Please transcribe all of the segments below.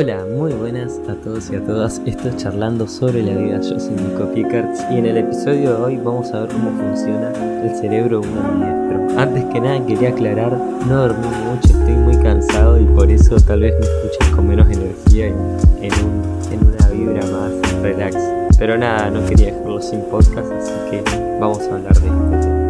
Hola, muy buenas a todos y a todas. Esto es Charlando sobre la vida. Yo soy Nico Pickards y en el episodio de hoy vamos a ver cómo funciona el cerebro de un ambidiestro. Antes que nada quería aclarar, no dormí mucho, estoy muy cansado y por eso tal vez me escuches con menos energía y en, en una vibra más relax. Pero nada, no quería dejarlo sin podcast, así que vamos a hablar de este tema.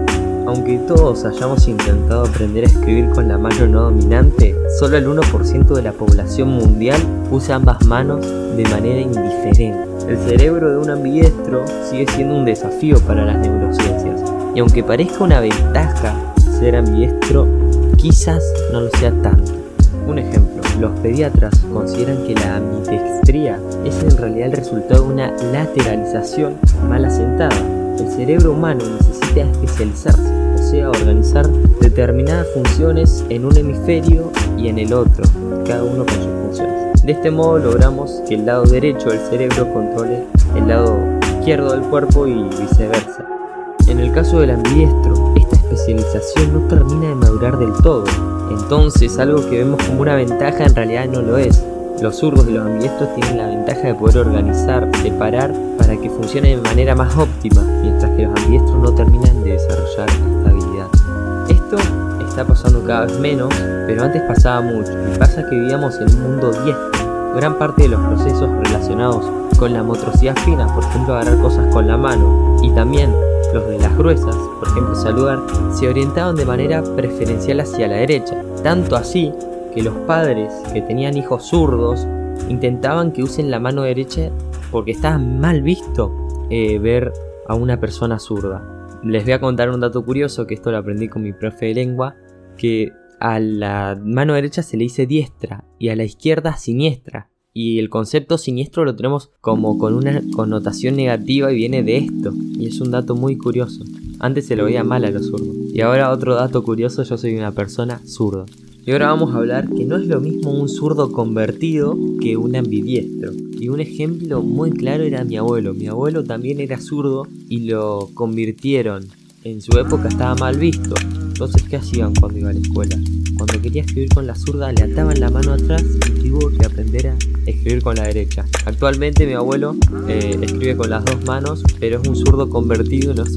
Aunque todos hayamos intentado aprender a escribir con la mano no dominante, solo el 1% de la población mundial usa ambas manos de manera indiferente. El cerebro de un ambidiestro sigue siendo un desafío para las neurociencias, y aunque parezca una ventaja ser ambidiestro, quizás no lo sea tanto. Un ejemplo, los pediatras consideran que la ambidextría es en realidad el resultado de una lateralización mal asentada. El cerebro humano necesita especializarse sea organizar determinadas funciones en un hemisferio y en el otro, cada uno con sus funciones. De este modo logramos que el lado derecho del cerebro controle el lado izquierdo del cuerpo y viceversa. En el caso del ambidiestro, esta especialización no termina de madurar del todo, entonces algo que vemos como una ventaja en realidad no lo es. Los zurdos y los ambidiestros tienen la ventaja de poder organizar, separar para que funcione de manera más óptima, mientras que los ambidiestros no terminan de desarrollar esto está pasando cada vez menos, pero antes pasaba mucho. Y pasa que vivíamos en un mundo diestro. Gran parte de los procesos relacionados con la motricidad fina, por ejemplo agarrar cosas con la mano, y también los de las gruesas, por ejemplo saludar, se orientaban de manera preferencial hacia la derecha. Tanto así que los padres que tenían hijos zurdos intentaban que usen la mano derecha porque estaba mal visto eh, ver a una persona zurda. Les voy a contar un dato curioso, que esto lo aprendí con mi profe de lengua, que a la mano derecha se le dice diestra y a la izquierda siniestra. Y el concepto siniestro lo tenemos como con una connotación negativa y viene de esto. Y es un dato muy curioso. Antes se lo veía mal a los zurdos. Y ahora otro dato curioso, yo soy una persona zurda. Y ahora vamos a hablar que no es lo mismo un zurdo convertido que un ambidiestro. Y un ejemplo muy claro era mi abuelo. Mi abuelo también era zurdo y lo convirtieron. En su época estaba mal visto. Entonces, ¿qué hacían cuando iba a la escuela? Cuando quería escribir con la zurda, le ataban la mano atrás y tuvo que aprender a escribir con la derecha. Actualmente mi abuelo eh, escribe con las dos manos, pero es un zurdo convertido, no es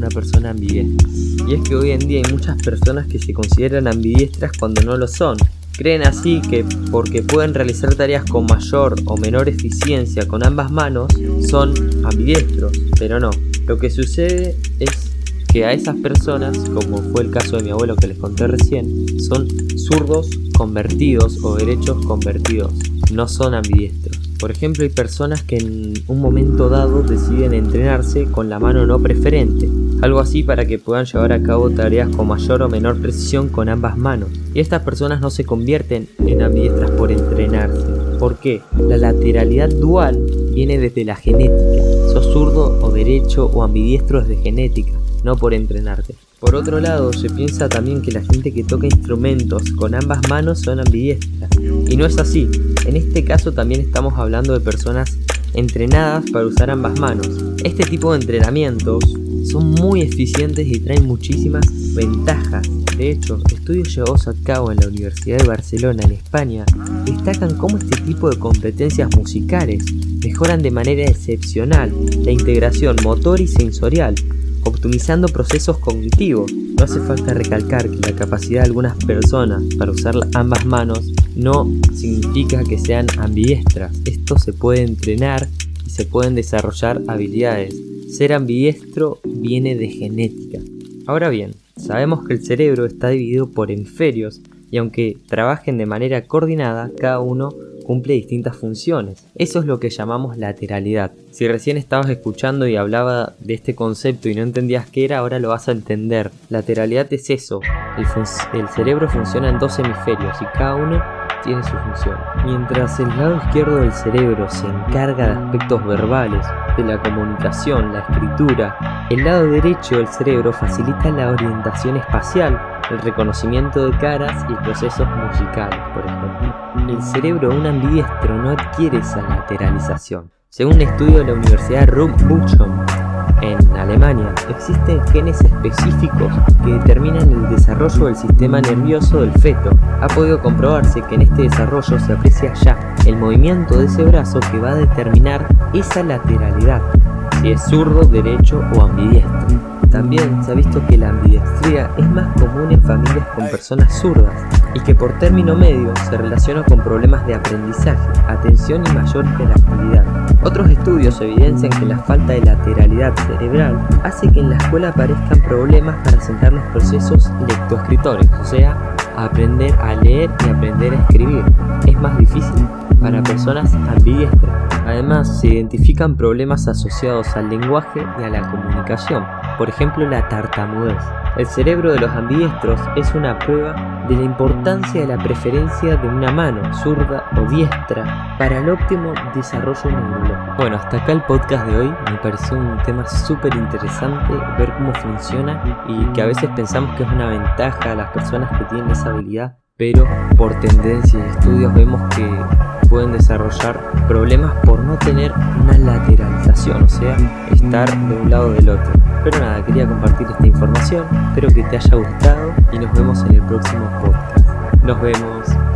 una persona ambidiestra. Y es que hoy en día hay muchas personas que se consideran ambidiestras cuando no lo son. Creen así que porque pueden realizar tareas con mayor o menor eficiencia con ambas manos, son ambidiestros, pero no. Lo que sucede es que a esas personas, como fue el caso de mi abuelo que les conté recién, son zurdos convertidos o derechos convertidos, no son ambidiestros. Por ejemplo, hay personas que en un momento dado deciden entrenarse con la mano no preferente, algo así para que puedan llevar a cabo tareas con mayor o menor precisión con ambas manos. Y estas personas no se convierten en ambidiestras por entrenarse. ¿Por qué? La lateralidad dual viene desde la genética. Sos zurdo o derecho o ambidiestro desde genética no por entrenarte. Por otro lado, se piensa también que la gente que toca instrumentos con ambas manos son ambidiestras. Y no es así. En este caso también estamos hablando de personas entrenadas para usar ambas manos. Este tipo de entrenamientos son muy eficientes y traen muchísimas ventajas. De hecho, estudios llevados a cabo en la Universidad de Barcelona, en España, destacan cómo este tipo de competencias musicales mejoran de manera excepcional la integración motor y sensorial, optimizando procesos cognitivos. No hace falta recalcar que la capacidad de algunas personas para usar ambas manos no significa que sean ambidiestras. Esto se puede entrenar y se pueden desarrollar habilidades. Ser ambidiestro viene de genética. Ahora bien, sabemos que el cerebro está dividido por hemisferios y aunque trabajen de manera coordinada, cada uno cumple distintas funciones. Eso es lo que llamamos lateralidad. Si recién estabas escuchando y hablaba de este concepto y no entendías qué era, ahora lo vas a entender. Lateralidad es eso. El, cerebro funciona en dos hemisferios y cada uno tiene su función. Mientras el lado izquierdo del cerebro se encarga de aspectos verbales, de la comunicación, la escritura, el lado derecho del cerebro facilita la orientación espacial, el reconocimiento de caras y procesos musicales, por ejemplo. El cerebro un ambidiestro no adquiere esa lateralización. Según un estudio de la Universidad Buchon, En Alemania existen genes específicos que determinan el desarrollo del sistema nervioso del feto. Ha podido comprobarse que en este desarrollo se aprecia ya el movimiento de ese brazo que va a determinar esa lateralidad, si es zurdo, derecho o ambidiestro. También se ha visto que la ambidextría es más común en familias con personas zurdas y que por término medio se relaciona con problemas de aprendizaje, atención y mayor hiperactividad. Otros estudios evidencian que la falta de lateralidad cerebral hace que en la escuela aparezcan problemas para sentar los procesos lectoescritores, o sea, aprender a leer y aprender a escribir. Es más difícil para personas ambidiestras. Además, se identifican problemas asociados al lenguaje y a la comunicación, por ejemplo la tartamudez. El cerebro de los ambidiestros es una prueba de la importancia de la preferencia de una mano, zurda o diestra, para el óptimo desarrollo neurológico. Bueno, hasta acá el podcast de hoy. Me pareció un tema súper interesante ver cómo funciona y que a veces pensamos que es una ventaja a las personas que tienen esa habilidad, pero por tendencia y estudios vemos que pueden desarrollar problemas por no tener una lateralización, o sea, estar de un lado del otro. Pero nada, quería compartir esta información, espero que te haya gustado y nos vemos en el próximo podcast. Nos vemos.